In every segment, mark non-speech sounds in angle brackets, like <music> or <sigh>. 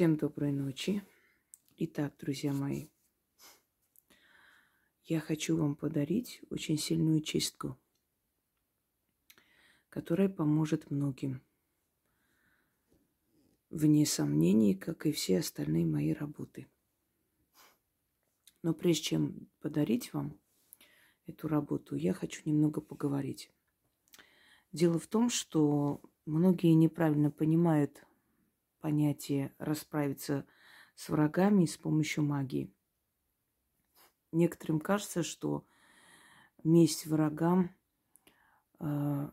Всем доброй ночи. Итак, друзья мои, я хочу вам подарить очень сильную чистку, которая поможет многим. Вне сомнений, как и все остальные мои работы. Но прежде чем подарить вам эту работу, я хочу немного поговорить. Дело в том, что многие неправильно понимают понятие расправиться с врагами с помощью магии. Некоторым кажется, что месть врагам, э,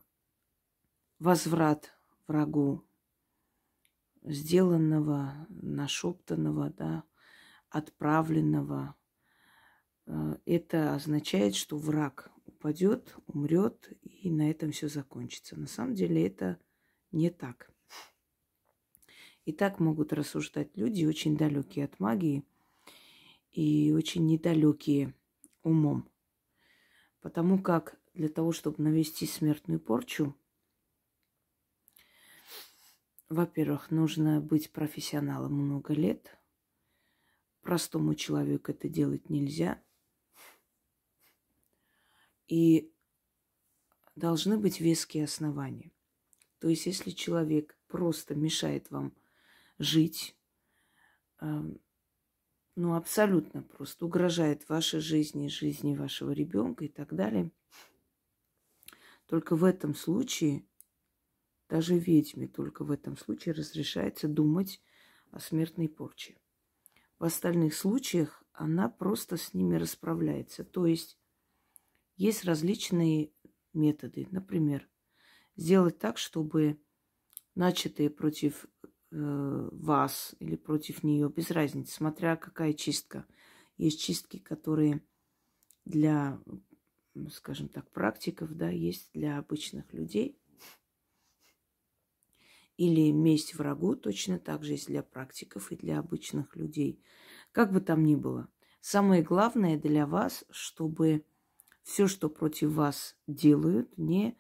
возврат врагу сделанного, нашептанного, да, отправленного, э, это означает, что враг упадет, умрет, и на этом все закончится. На самом деле это не так. И так могут рассуждать люди, очень далекие от магии и очень недалекие умом. Потому как для того, чтобы навести смертную порчу, во-первых, нужно быть профессионалом много лет. Простому человеку это делать нельзя. И должны быть веские основания. То есть, если человек просто мешает вам жить, ну, абсолютно просто угрожает вашей жизни, жизни вашего ребенка и так далее. Только в этом случае, даже ведьме, только в этом случае разрешается думать о смертной порче. В остальных случаях она просто с ними расправляется. То есть есть различные методы. Например, сделать так, чтобы начатые против вас или против нее, без разницы, смотря какая чистка. Есть чистки, которые для, скажем так, практиков, да, есть для обычных людей. Или месть врагу точно так же есть для практиков и для обычных людей. Как бы там ни было. Самое главное для вас, чтобы все, что против вас делают, не,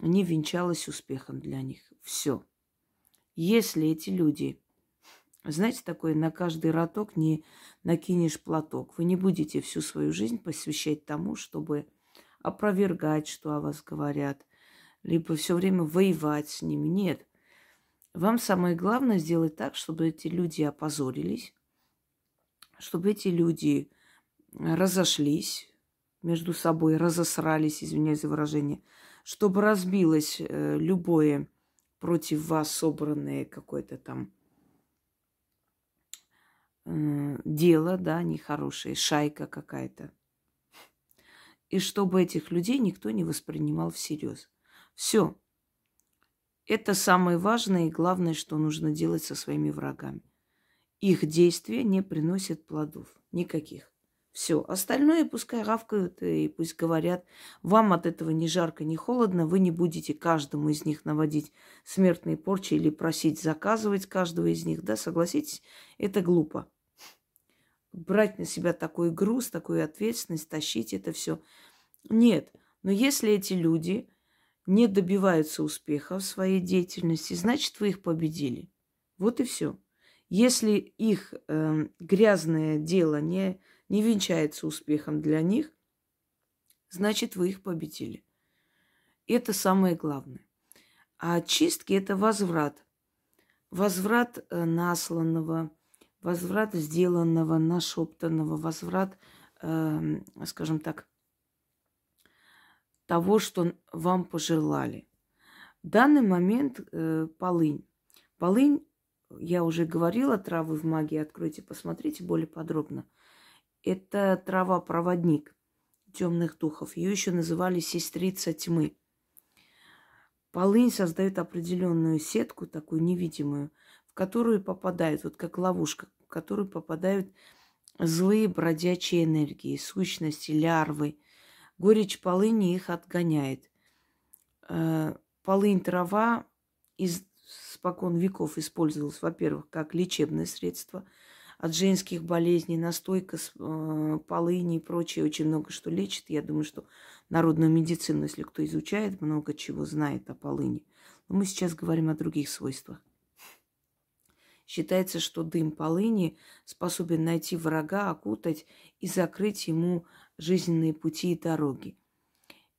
не венчалось успехом для них. Все. Если эти люди, знаете, такое, на каждый роток не накинешь платок, вы не будете всю свою жизнь посвящать тому, чтобы опровергать, что о вас говорят, либо все время воевать с ними. Нет. Вам самое главное сделать так, чтобы эти люди опозорились, чтобы эти люди разошлись между собой, разосрались, извиняюсь за выражение, чтобы разбилось э, любое против вас собранное какое-то там э, дело, да, нехорошее, шайка какая-то. И чтобы этих людей никто не воспринимал всерьез. Все. Это самое важное и главное, что нужно делать со своими врагами. Их действия не приносят плодов. Никаких. Все. Остальное пускай равкают и пусть говорят. Вам от этого ни жарко, ни холодно. Вы не будете каждому из них наводить смертные порчи или просить заказывать каждого из них. Да, согласитесь, это глупо. Брать на себя такой груз, такую ответственность, тащить это все. Нет. Но если эти люди не добиваются успеха в своей деятельности, значит, вы их победили. Вот и все. Если их э, грязное дело не не венчается успехом для них, значит, вы их победили. Это самое главное. А чистки – это возврат. Возврат э, насланного, возврат сделанного, нашептанного, возврат, э, скажем так, того, что вам пожелали. В данный момент э, полынь. Полынь, я уже говорила, травы в магии, откройте, посмотрите более подробно – это трава-проводник темных духов. Ее еще называли сестрица тьмы. Полынь создает определенную сетку, такую невидимую, в которую попадают, вот как ловушка, в которую попадают злые бродячие энергии, сущности, лярвы. Горечь полыни их отгоняет. Э, полынь трава из спокон веков использовалась, во-первых, как лечебное средство – от женских болезней, настойка с э, полыни и прочее, очень много что лечит. Я думаю, что народную медицину, если кто изучает, много чего знает о полыни. Но мы сейчас говорим о других свойствах. Считается, что дым полыни способен найти врага, окутать и закрыть ему жизненные пути и дороги.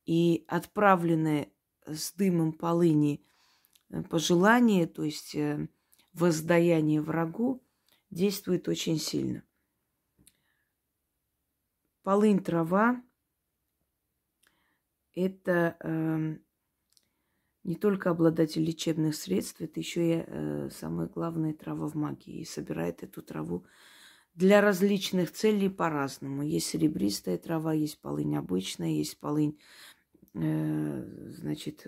И отправленное с дымом полыни э, пожелание, то есть э, воздаяние врагу, действует очень сильно. Полынь трава – это э, не только обладатель лечебных средств, это еще и э, самая главная трава в магии. И собирает эту траву для различных целей по-разному. Есть серебристая трава, есть полынь обычная, есть полынь, э, значит,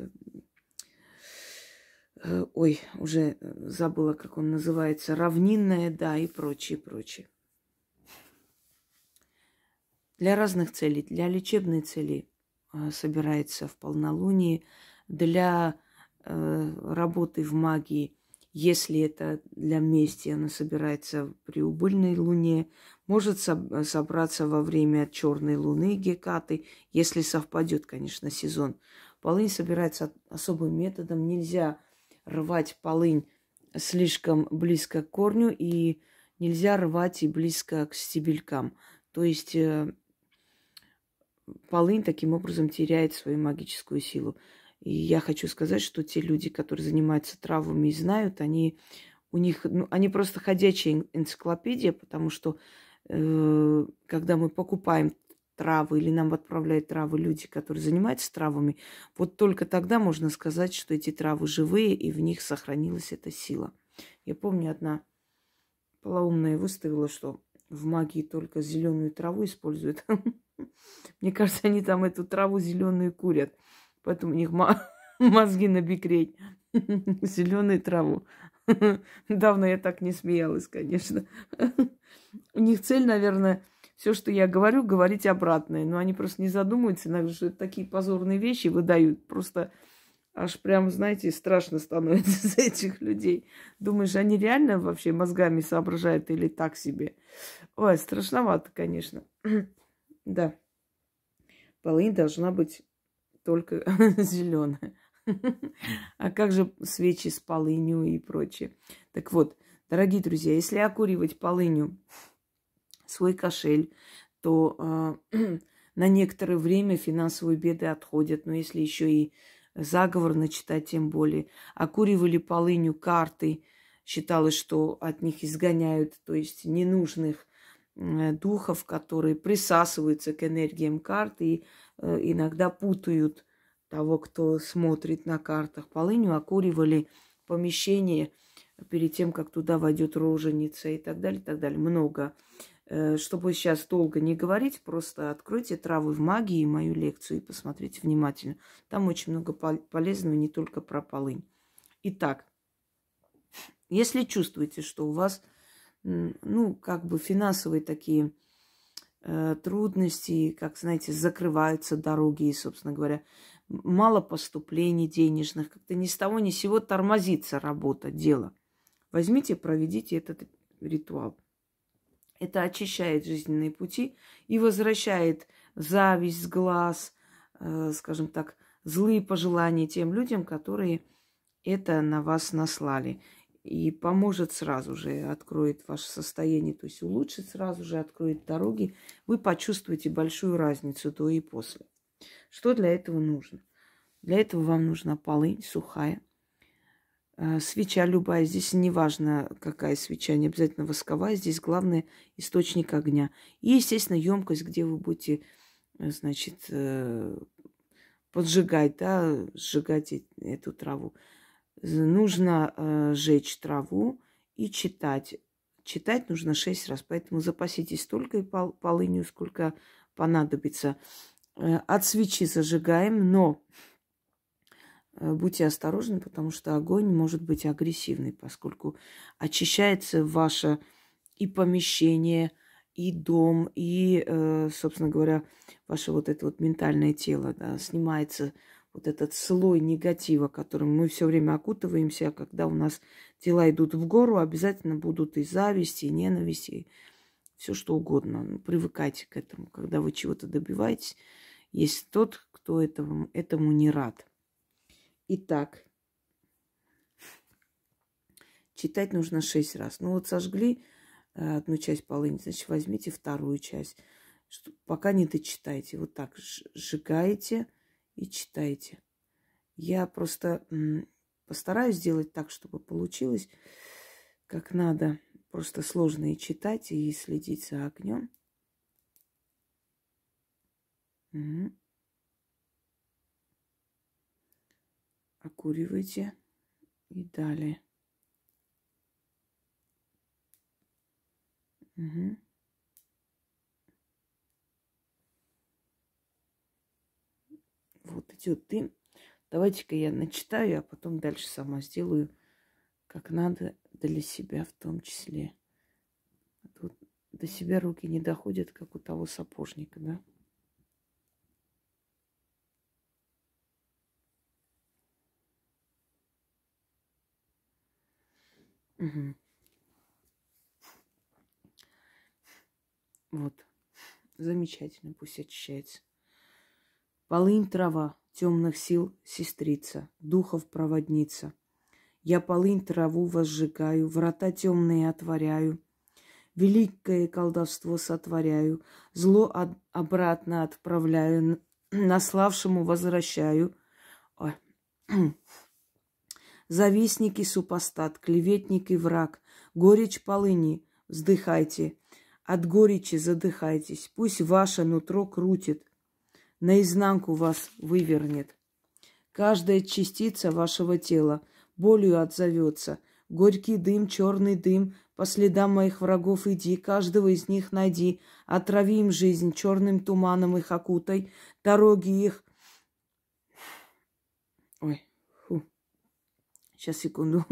ой, уже забыла, как он называется, равнинная, да, и прочее, прочее. Для разных целей, для лечебной цели э, собирается в полнолуние – для э, работы в магии, если это для мести, она собирается при убыльной луне, может со- собраться во время черной луны Гекаты, если совпадет, конечно, сезон. Полынь собирается особым методом. Нельзя рвать полынь слишком близко к корню и нельзя рвать и близко к стебелькам. То есть э, полынь таким образом теряет свою магическую силу. И я хочу сказать, что те люди, которые занимаются травами и знают, они у них, ну, они просто ходячая энциклопедия, потому что э, когда мы покупаем травы или нам отправляют травы люди, которые занимаются травами, вот только тогда можно сказать, что эти травы живые и в них сохранилась эта сила. Я помню, одна полоумная выставила, что в магии только зеленую траву используют. <laughs> Мне кажется, они там эту траву зеленую курят. Поэтому у них <laughs> мозги на. <laughs> Зеленую траву. Давно я так не смеялась, конечно. У них цель, наверное, все, что я говорю, говорить обратное. Но они просто не задумываются, иногда, что такие позорные вещи выдают. Просто аж прям, знаете, страшно становится <laughs> за этих людей. Думаешь, они реально вообще мозгами соображают или так себе? Ой, страшновато, конечно. <clears throat> да. Полынь должна быть только <laughs> зеленая. <laughs> А как же свечи с полынью и прочее? Так вот, дорогие друзья, если окуривать полынью свой кошель, то э, <clears throat> на некоторое время финансовые беды отходят. Но если еще и заговор начитать, тем более. Окуривали полынью карты, считалось, что от них изгоняют, то есть ненужных э, духов, которые присасываются к энергиям карты и Э, иногда путают того, кто смотрит на картах. Полынью окуривали помещение перед тем, как туда войдет роженица и так далее, и так далее. Много. Э, чтобы сейчас долго не говорить, просто откройте травы в магии, мою лекцию, и посмотрите внимательно. Там очень много полезного, не только про полынь. Итак, если чувствуете, что у вас, ну, как бы финансовые такие Э, трудности, как, знаете, закрываются дороги, и, собственно говоря, мало поступлений денежных, как-то ни с того ни с сего тормозится работа, дело. Возьмите, проведите этот ритуал. Это очищает жизненные пути и возвращает зависть глаз, э, скажем так, злые пожелания тем людям, которые это на вас наслали и поможет сразу же, откроет ваше состояние, то есть улучшит сразу же, откроет дороги. Вы почувствуете большую разницу до и после. Что для этого нужно? Для этого вам нужна полынь сухая, свеча любая. Здесь не важно, какая свеча, не обязательно восковая. Здесь главное источник огня. И, естественно, емкость, где вы будете, э, значит, э, поджигать, да, сжигать эту траву нужно э, жечь траву и читать. Читать нужно шесть раз, поэтому запаситесь столько пол, полынью, сколько понадобится. Э, от свечи зажигаем, но э, будьте осторожны, потому что огонь может быть агрессивный, поскольку очищается ваше и помещение, и дом, и, э, собственно говоря, ваше вот это вот ментальное тело, да, снимается вот этот слой негатива, которым мы все время окутываемся, а когда у нас дела идут в гору, обязательно будут и зависти, и ненависти, и все что угодно. Ну, привыкайте к этому. Когда вы чего-то добиваетесь, есть тот, кто этому, этому не рад. Итак, читать нужно шесть раз. Ну вот сожгли э, одну часть полыни, значит, возьмите вторую часть. Пока не дочитайте. Вот так сжигаете и читаете. Я просто постараюсь сделать так, чтобы получилось как надо. Просто сложно и читать, и следить за огнем. Угу. Окуривайте и далее. Угу. Вот идет дым. Давайте-ка я начитаю, а потом дальше сама сделаю, как надо для себя в том числе. Тут до себя руки не доходят, как у того сапожника, да? Вот. Замечательно, пусть очищается. Полынь трава, темных сил сестрица, духов проводница. Я полынь траву возжигаю, врата темные отворяю, великое колдовство сотворяю, зло от, обратно отправляю, наславшему возвращаю. Ой. Завистник и супостат, клеветник и враг, горечь полыни, вздыхайте, от горечи задыхайтесь, пусть ваше нутро крутит, наизнанку вас вывернет. Каждая частица вашего тела болью отзовется. Горький дым, черный дым, по следам моих врагов иди, каждого из них найди, отрави им жизнь, черным туманом их окутай, дороги их... Ой, фу. Сейчас, секунду.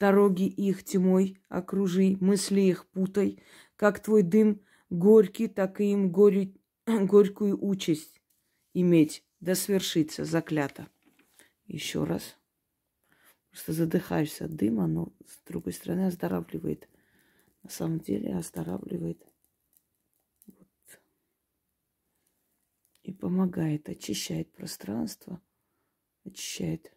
Дороги их тьмой окружи, мысли их путай, как твой дым горький, так и им горе, <clears throat> горькую участь иметь, да свершится заклято. Еще раз. Просто задыхаешься от дыма, но с другой стороны оздоравливает. На самом деле оздоравливает. Вот. И помогает, очищает пространство, очищает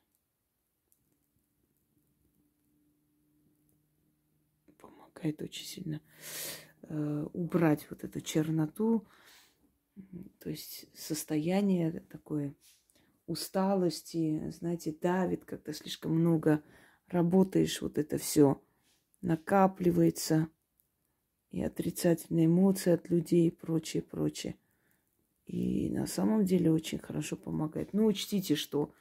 помогает очень сильно э, убрать вот эту черноту, то есть состояние такое усталости, знаете, давит, когда слишком много работаешь, вот это все накапливается, и отрицательные эмоции от людей и прочее, прочее. И на самом деле очень хорошо помогает. Ну, учтите, что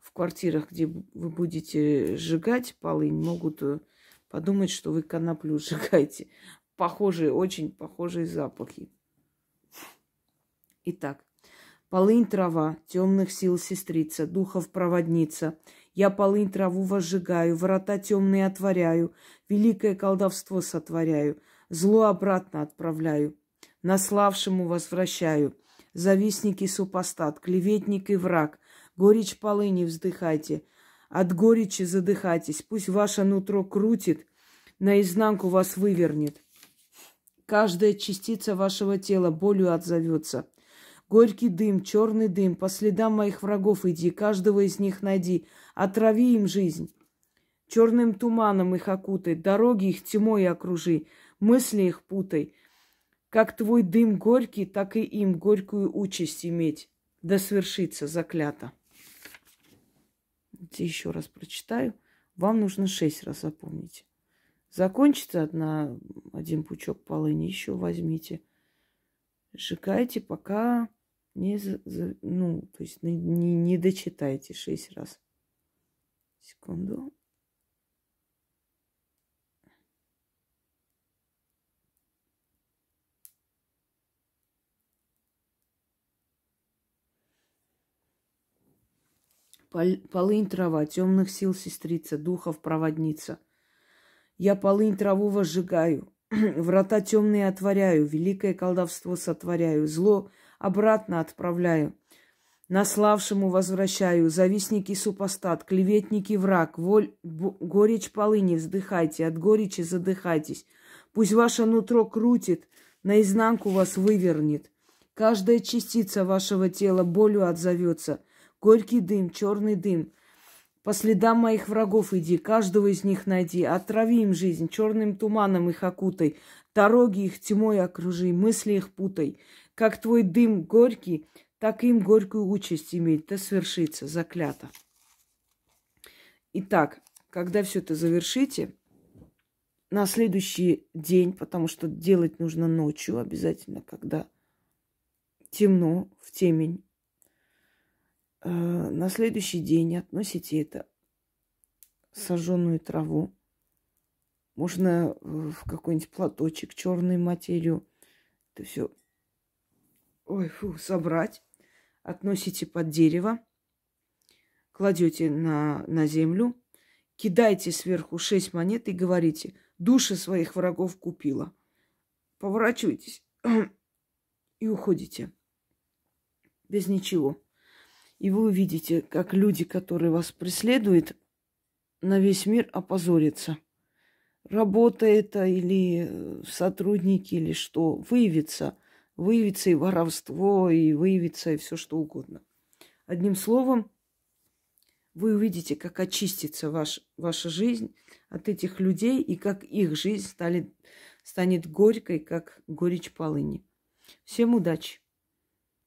в квартирах, где вы будете сжигать полынь, могут э, подумать, что вы коноплю <laughs> сжигаете. Похожие, очень похожие запахи. Итак, полынь трава, темных сил сестрица, духов проводница. Я полынь траву возжигаю, врата темные отворяю, великое колдовство сотворяю, зло обратно отправляю, наславшему возвращаю. Завистники супостат, клеветник и враг, горечь полыни вздыхайте – от горечи задыхайтесь. Пусть ваше нутро крутит, наизнанку вас вывернет. Каждая частица вашего тела болью отзовется. Горький дым, черный дым, по следам моих врагов иди, каждого из них найди, отрави им жизнь. Черным туманом их окутай, дороги их тьмой окружи, мысли их путай. Как твой дым горький, так и им горькую участь иметь. Да свершится заклято еще раз прочитаю. Вам нужно шесть раз запомнить. Закончится одна, один пучок полыни, еще возьмите. Сжигайте, пока не, ну, то есть не, не дочитайте шесть раз. Секунду. Полынь трава, темных сил сестрица, духов проводница. Я полынь траву возжигаю, <clears throat> врата темные отворяю, великое колдовство сотворяю, зло обратно отправляю. Наславшему возвращаю, завистники супостат, клеветники враг, воль, горечь полыни вздыхайте, от горечи задыхайтесь. Пусть ваше нутро крутит, наизнанку вас вывернет. Каждая частица вашего тела болью отзовется – горький дым, черный дым. По следам моих врагов иди, каждого из них найди, отрави им жизнь, черным туманом их окутай, дороги их тьмой окружи, мысли их путай. Как твой дым горький, так им горькую участь иметь, да свершится, заклято. Итак, когда все это завершите, на следующий день, потому что делать нужно ночью обязательно, когда темно, в темень, на следующий день относите это сожженную траву. Можно в какой-нибудь платочек, черную материю. Это все ой, фу, собрать. Относите под дерево. Кладете на, на землю. Кидайте сверху шесть монет и говорите – души своих врагов купила. Поворачивайтесь <clears throat> и уходите. Без ничего. И вы увидите, как люди, которые вас преследуют, на весь мир опозорятся. Работа это или э, сотрудники, или что, выявится. Выявится и воровство, и выявится и все что угодно. Одним словом, вы увидите, как очистится ваш, ваша жизнь от этих людей и как их жизнь стали, станет горькой, как горечь полыни. Всем удачи!